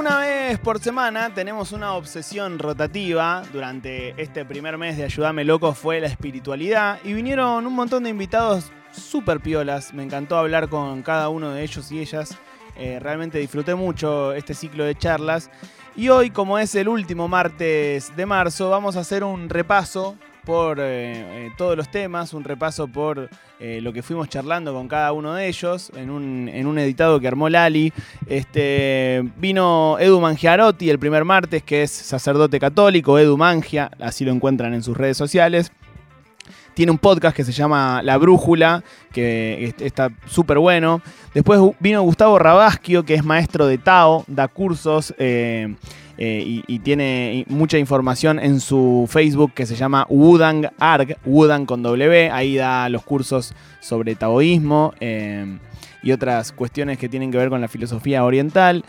una vez por semana tenemos una obsesión rotativa. Durante este primer mes de Ayúdame Loco fue la espiritualidad y vinieron un montón de invitados súper piolas. Me encantó hablar con cada uno de ellos y ellas. Eh, realmente disfruté mucho este ciclo de charlas. Y hoy, como es el último martes de marzo, vamos a hacer un repaso por eh, eh, todos los temas, un repaso por eh, lo que fuimos charlando con cada uno de ellos en un, en un editado que armó Lali. Este, vino Edu Mangiarotti el primer martes, que es sacerdote católico, Edu Mangia, así lo encuentran en sus redes sociales. Tiene un podcast que se llama La Brújula, que está súper bueno. Después vino Gustavo Rabasquio, que es maestro de Tao, da cursos. Eh, y, tiene mucha información en su Facebook que se llama Wudang Arg, Wudang con W. Ahí da los cursos sobre taoísmo eh, y otras cuestiones que tienen que ver con la filosofía oriental.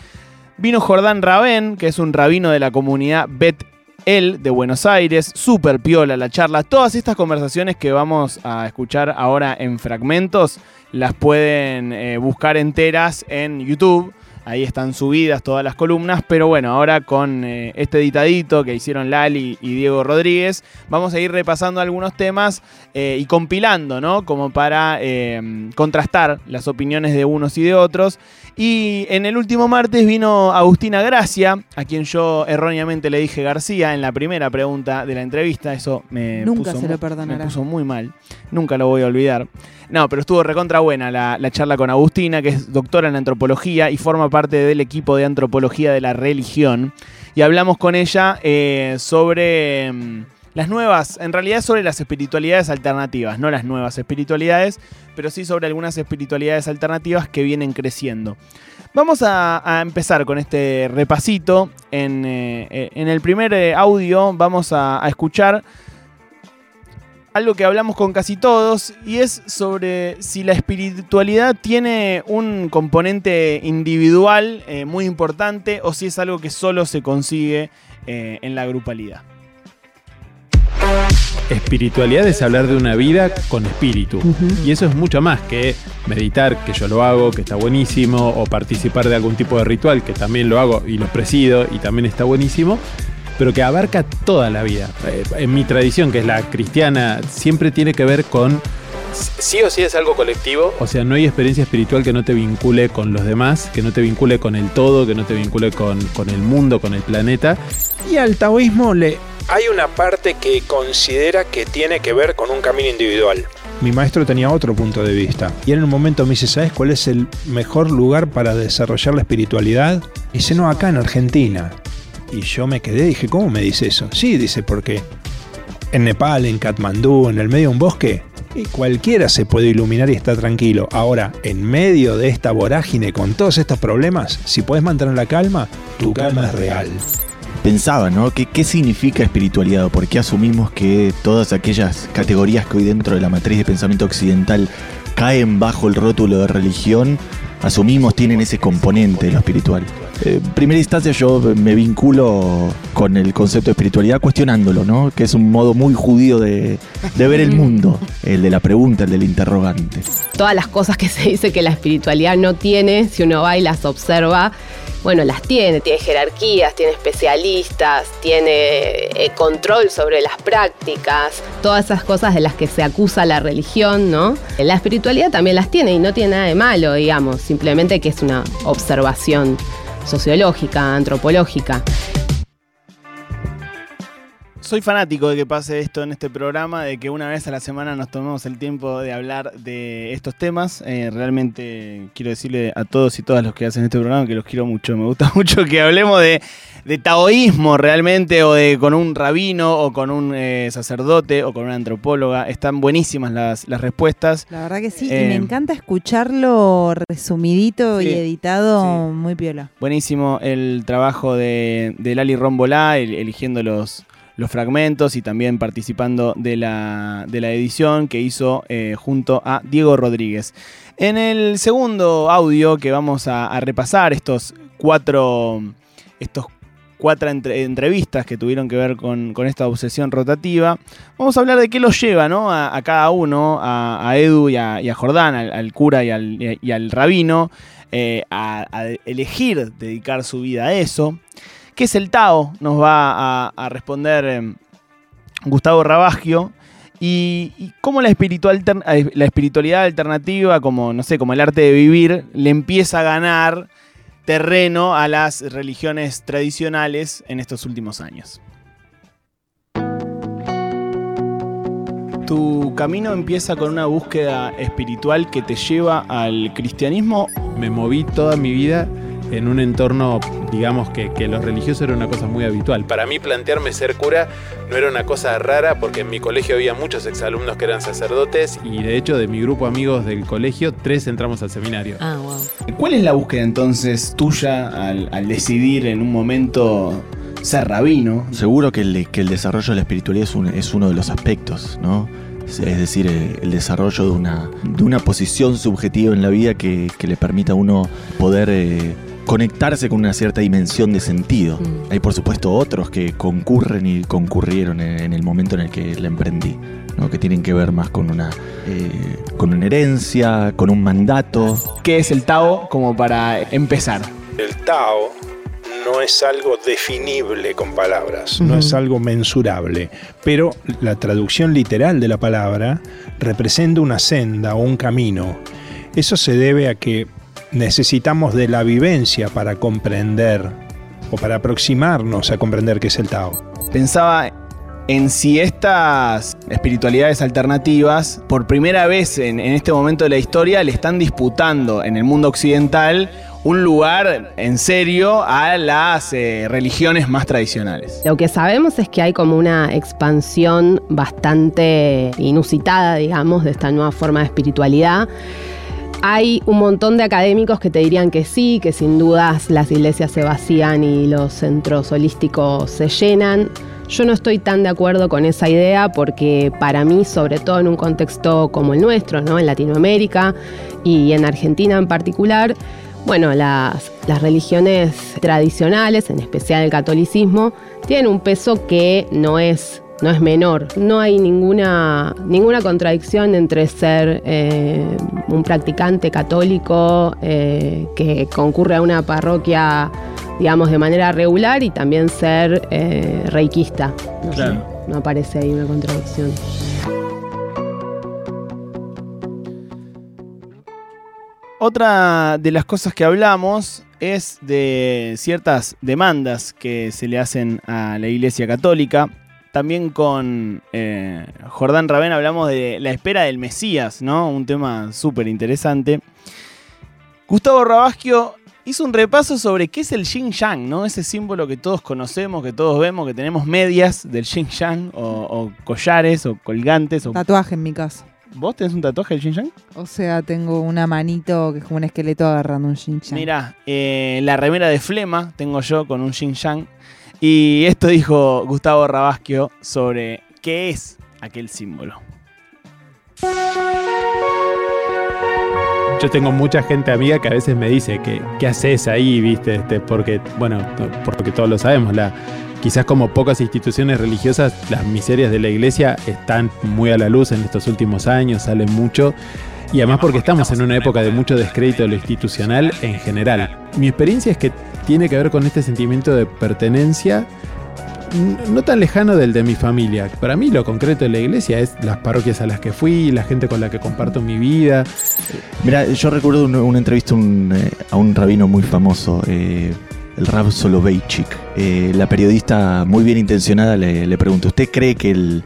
Vino Jordán Rabén, que es un rabino de la comunidad Bet El de Buenos Aires, súper piola la charla. Todas estas conversaciones que vamos a escuchar ahora en fragmentos las pueden eh, buscar enteras en YouTube. Ahí están subidas todas las columnas, pero bueno, ahora con eh, este editadito que hicieron Lali y Diego Rodríguez, vamos a ir repasando algunos temas eh, y compilando, ¿no? Como para eh, contrastar las opiniones de unos y de otros. Y en el último martes vino Agustina Gracia, a quien yo erróneamente le dije García en la primera pregunta de la entrevista. Eso me, Nunca puso, se lo perdonará. me puso muy mal. Nunca lo voy a olvidar. No, pero estuvo recontra buena la, la, charla con Agustina, que es doctora en antropología y forma parte del equipo de antropología de la religión. Y hablamos con ella eh, sobre mm, las nuevas, en realidad sobre las espiritualidades alternativas, no las nuevas espiritualidades, pero sí sobre algunas espiritualidades alternativas que vienen creciendo. Vamos a, empezar con este repasito. En, eh, en el primer eh, audio vamos a escuchar algo que hablamos con casi todos y es sobre si la espiritualidad tiene un componente individual eh, muy importante o si es algo que solo se consigue eh, en la grupalidad. Espiritualidad es hablar de una vida con espíritu. Uh -huh. Y eso es mucho más que meditar, que yo lo hago, que está buenísimo, o participar de algún tipo de ritual, que también lo hago y lo presido y también está buenísimo pero que abarca toda la vida. Eh, En mi tradición, que es la cristiana, siempre tiene que ver con sí o sí es algo colectivo. O sea, no hay experiencia espiritual que no te vincule con los demás, que no te vincule con el todo, que no te vincule con, el mundo, con el planeta. Y al taoísmo le hay una parte que considera que tiene que ver con un camino individual. Mi maestro tenía otro punto de vista. Y en un momento me dice, ¿sabes cuál es el mejor lugar para desarrollar la espiritualidad? Y dice, no, acá en Argentina. Y yo me quedé y dije, ¿cómo me dice eso? Sí, dice, porque en Nepal, en Katmandú, en el medio de un bosque, y cualquiera se puede iluminar y está tranquilo. Ahora, en medio de esta vorágine con todos estos problemas, si puedes mantener la calma, tu calma es real. Pensaba, ¿no? ¿Qué, ¿Qué significa espiritualidad? ¿Por qué asumimos que todas aquellas categorías que hoy dentro de la matriz de pensamiento occidental caen bajo el rótulo de religión, asumimos tienen ese componente de lo espiritual? Eh, en primera instancia yo me vinculo con el concepto de espiritualidad cuestionándolo, ¿no? Que es un modo muy judío de, de ver el mundo, el de la pregunta, el del interrogante. Todas las cosas que se dice que la espiritualidad no tiene, si uno va y las observa, bueno, las tiene, tiene jerarquías, tiene especialistas, tiene eh, control sobre las prácticas, todas esas cosas de las que se acusa la religión, ¿no? La espiritualidad también las tiene y no tiene nada de malo, digamos, simplemente que es una observación sociológica, antropológica. Soy fanático de que pase esto en este programa, de que una vez a la semana nos tomemos el tiempo de hablar de estos temas. Eh, realmente quiero decirle a todos y todas los que hacen este programa que los quiero mucho. Me gusta mucho que hablemos de, de taoísmo realmente, o de con un rabino, o con un eh, sacerdote, o con una antropóloga. Están buenísimas las, las respuestas. La verdad que sí, eh, y me encanta escucharlo resumidito sí, y editado sí. muy piola. Buenísimo el trabajo de, de Lali Rombolá, el, eligiendo los los fragmentos y también participando de la, de la edición que hizo eh, junto a Diego Rodríguez. En el segundo audio que vamos a, repasar, estos cuatro, estos cuatro entrevistas que tuvieron que ver con, esta obsesión rotativa. Vamos a hablar de qué los lleva ¿no? a, cada uno, a, Edu y a, Jordán, al, cura y al, rabino, eh, a, elegir dedicar su vida a eso. ¿Qué es el Tao? Nos va a, responder em, Gustavo Rabagio. Y, cómo la, espiritual, eh, la espiritualidad alternativa, como, no sé, como el arte de vivir, le empieza a ganar terreno a las religiones tradicionales en estos últimos años. Tu camino empieza con una búsqueda espiritual que te lleva al cristianismo. Me moví toda mi vida en un entorno, digamos, que, que lo religioso era una cosa muy habitual. Para mí plantearme ser cura no era una cosa rara porque en mi colegio había muchos exalumnos que eran sacerdotes y de hecho de mi grupo de amigos del colegio, tres entramos al seminario. Ah, wow. ¿Cuál es la búsqueda entonces tuya al, decidir en un momento ser rabino? Seguro que el, que el desarrollo de la espiritualidad es, es uno de los aspectos, ¿no? es decir, el desarrollo de una, de una posición subjetiva en la vida que, le permita a uno poder eh, conectarse con una cierta dimensión de sentido. Mm. Hay por supuesto otros que concurren y concurrieron en, el momento en el que la emprendí, ¿no? que tienen que ver más con una, eh, con una herencia, con un mandato. ¿Qué es el Tao como para empezar? El Tao no es algo definible con palabras, no es algo mensurable, pero la traducción literal de la palabra representa una senda o un camino. Eso se debe a que necesitamos de la vivencia para comprender o para aproximarnos a comprender qué es el Tao. Pensaba en si estas espiritualidades alternativas, por primera vez en, este momento de la historia, le están disputando en el mundo occidental un lugar en serio a las eh, religiones más tradicionales. Lo que sabemos es que hay como una expansión bastante inusitada, digamos, de esta nueva forma de espiritualidad hay un montón de académicos que te dirían que sí, que sin dudas las iglesias se vacían y los centros holísticos se llenan. Yo no estoy tan de acuerdo con esa idea porque para mí, sobre todo en un contexto como el nuestro, ¿no? en Latinoamérica y en Argentina en particular, bueno, las, las religiones tradicionales, en especial el catolicismo, tienen un peso que no es no es menor. No hay ninguna, ninguna contradicción entre ser eh, un practicante católico eh, que concurre a una parroquia, digamos, de manera regular y también ser eh, reikista. No, no aparece ahí una contradicción. Otra de las cosas que hablamos es de ciertas demandas que se le hacen a la Iglesia Católica también con eh, Jordán Rabén hablamos de la espera del Mesías, ¿no? Un tema súper interesante. Gustavo Rabasquio hizo un repaso sobre qué es el Xing Yang, ¿no? Ese símbolo que todos conocemos, que todos vemos, que tenemos medias del Xing Yang, o, collares, o colgantes. O... Tatuaje en mi caso. ¿Vos tenés un tatuaje del Xing Yang? O sea, tengo una manito que es como un esqueleto agarrando un Xing Yang. Mirá, eh, la remera de flema tengo yo con un Xing Yang. Y esto dijo Gustavo Rabasquio sobre qué es aquel símbolo. Yo tengo mucha gente amiga que a veces me dice que qué haces ahí, viste, este, porque, bueno, porque todos lo sabemos, la, quizás como pocas instituciones religiosas, las miserias de la iglesia están muy a la luz en estos últimos años, salen mucho. Y además porque estamos en una época de mucho descrédito de lo institucional en general. Mi experiencia es que tiene que ver con este sentimiento de pertenencia no tan lejano del de mi familia. Para mí lo concreto de la iglesia es las parroquias a las que fui, la gente con la que comparto mi vida. Mira, yo recuerdo una, entrevista eh, a un rabino muy famoso, eh, el Rab Soloveitchik. Eh, la periodista muy bien intencionada le, le pregunta, ¿usted cree que el,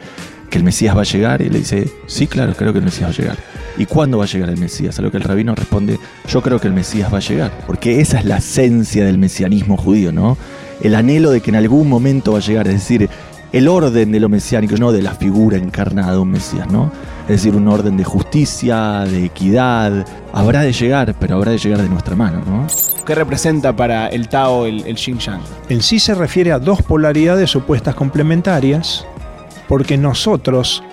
que el Mesías va a llegar? Y le dice, sí, claro, creo que el Mesías va a llegar. ¿Y cuándo va a llegar el Mesías? A lo que el rabino responde, yo creo que el Mesías va a llegar. Porque esa es la esencia del mesianismo judío, ¿no? El anhelo de que en algún momento va a llegar, es decir, el orden de lo mesiánico, no de la figura encarnada de un Mesías, ¿no? Es decir, un orden de justicia, de equidad. Habrá de llegar, pero habrá de llegar de nuestra mano, ¿no? ¿Qué representa para el Tao el, el Xinjiang? En sí se refiere a dos polaridades opuestas complementarias, porque nosotros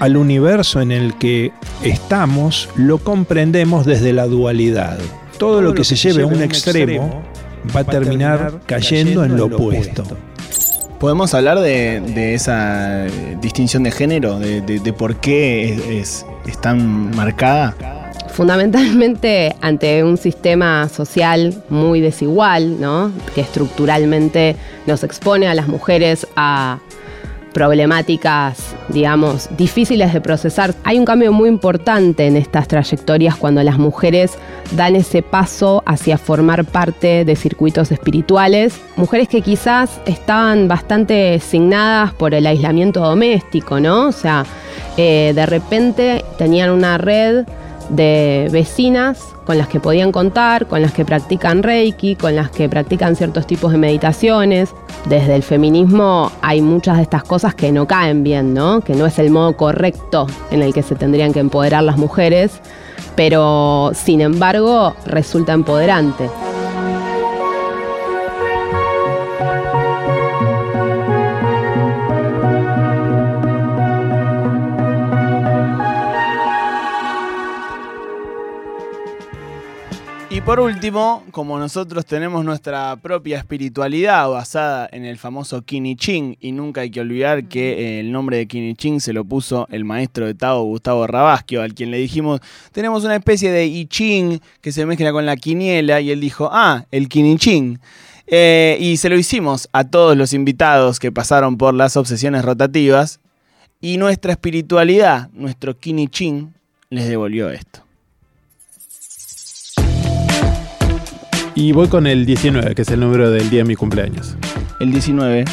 al universo en el que estamos lo comprendemos desde la dualidad. Todo, lo que, se, lleve a un, extremo, va a terminar cayendo en lo opuesto. ¿Podemos hablar de, de esa distinción de género? ¿De, de- de por qué es, es- es tan marcada? Fundamentalmente ante un sistema social muy desigual, ¿no? que estructuralmente nos expone a las mujeres a problemáticas, digamos, difíciles de procesar. Hay un cambio muy importante en estas trayectorias cuando las mujeres dan ese paso hacia formar parte de circuitos espirituales. Mujeres que quizás estaban bastante signadas por el aislamiento doméstico, ¿no? O sea, eh, de repente tenían una red de vecinas con las que podían contar, con las que practican reiki, con las que practican ciertos tipos de meditaciones. Desde el feminismo hay muchas de estas cosas que no caen bien, ¿no? Que no es el modo correcto en el que se tendrían que empoderar las mujeres, pero sin embargo resulta empoderante. Y por último, como nosotros tenemos nuestra propia espiritualidad basada en el famoso Kiniching, y nunca hay que olvidar que eh, el nombre de Kiniching se lo puso el maestro de Tao, Gustavo Rabasquio, al quien le dijimos, tenemos una especie de I Ching que se mezcla con la quiniela, y él dijo, ah, el Kiniching. Eh, y se lo hicimos a todos los invitados que pasaron por las obsesiones rotativas, y nuestra espiritualidad, nuestro Kiniching, les devolvió esto. Y voy con el 19, que es el número del día de mi cumpleaños. El 19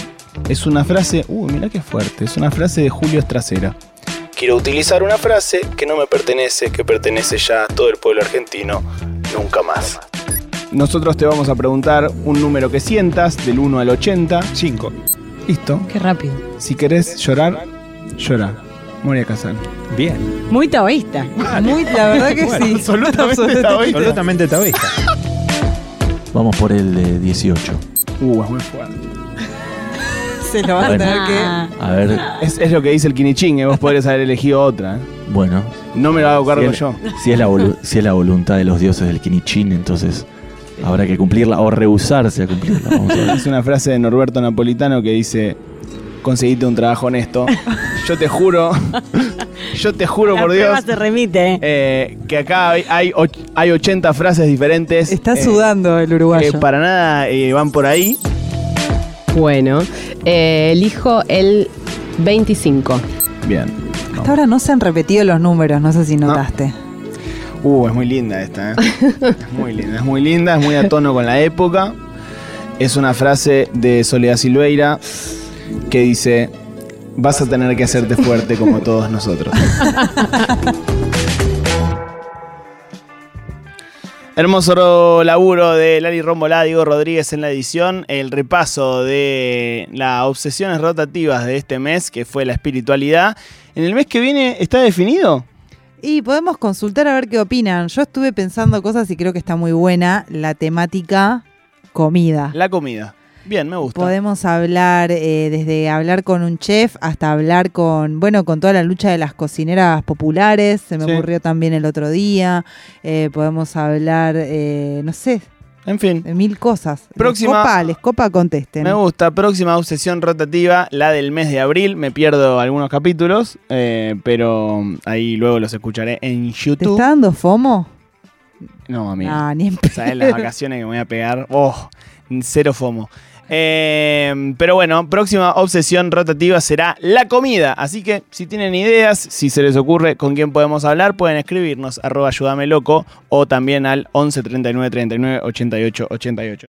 es una frase, uh, mira qué fuerte, es una frase de Julio Estracera. Quiero utilizar una frase que no me pertenece, que pertenece ya a todo el pueblo argentino, nunca más. Nosotros te vamos a preguntar un número que sientas, del 1 al 80. 5. Listo. Qué rápido. Si querés llorar, llora. Moria Casal. Bien. Muy taoísta. Muy, la verdad que Bueno, sí. absolutamente taoísta. Absolutamente taoísta. Vamos por el de 18. Uh, es muy fuerte. Se lo van a Bueno. tener que. A ver, Es, es lo que dice el Kiniching, eh, vos podrías haber elegido otra. eh. bueno. No me lo hago cargo si, yo. es, si es la volu- si es la voluntad de los dioses del Kinichin, entonces habrá que cumplirla o rehusarse a cumplirla. Vamos a ver. Es una frase de Norberto Napolitano que dice, conseguite un trabajo honesto. Yo te juro, yo te juro la por Dios, se remite. ¿eh? eh, que acá hay, hay, och- hay 80 frases diferentes. Está eh, sudando el uruguayo. que para nada eh, van por ahí. Bueno, eh, elijo el 25. Bien. Hasta ahora no se han repetido los números, no sé si notaste. Uh, es muy linda esta, ¿eh? Es muy linda, es muy linda, es muy a tono con la época. Es una frase de Soledad Silveira que dice, vas a tener que hacerte fuerte como todos nosotros. Hermoso laburo de Lali Rombolá, Diego Rodríguez en la edición, el repaso de las obsesiones rotativas de este mes, que fue la espiritualidad. En el mes que viene, ¿está definido? Y podemos consultar a ver qué opinan. Yo estuve pensando cosas y creo que está muy buena la temática comida. La comida. Bien, me gusta. Podemos hablar eh, desde hablar con un chef hasta hablar con, bueno, con toda la lucha de las cocineras populares, se me Sí. ocurrió también el otro día. Eh, podemos hablar, eh, no sé, En fin, de mil cosas. Próxima- Les copa, les copa, contesten. me gusta. Próxima obsesión rotativa, la del mes de abril. Me pierdo algunos capítulos, eh, pero ahí luego los escucharé en ¿Te YouTube. está dando FOMO? No, amigo. Ah, ni en ¿Sabes las vacaciones que me voy a pegar? Oh, cero FOMO. Eh, pero bueno, próxima obsesión rotativa será la comida. Así que si tienen ideas, si se les ocurre con quién podemos hablar, pueden escribirnos arroba ayúdame loco o también al 11 39 39 88 88.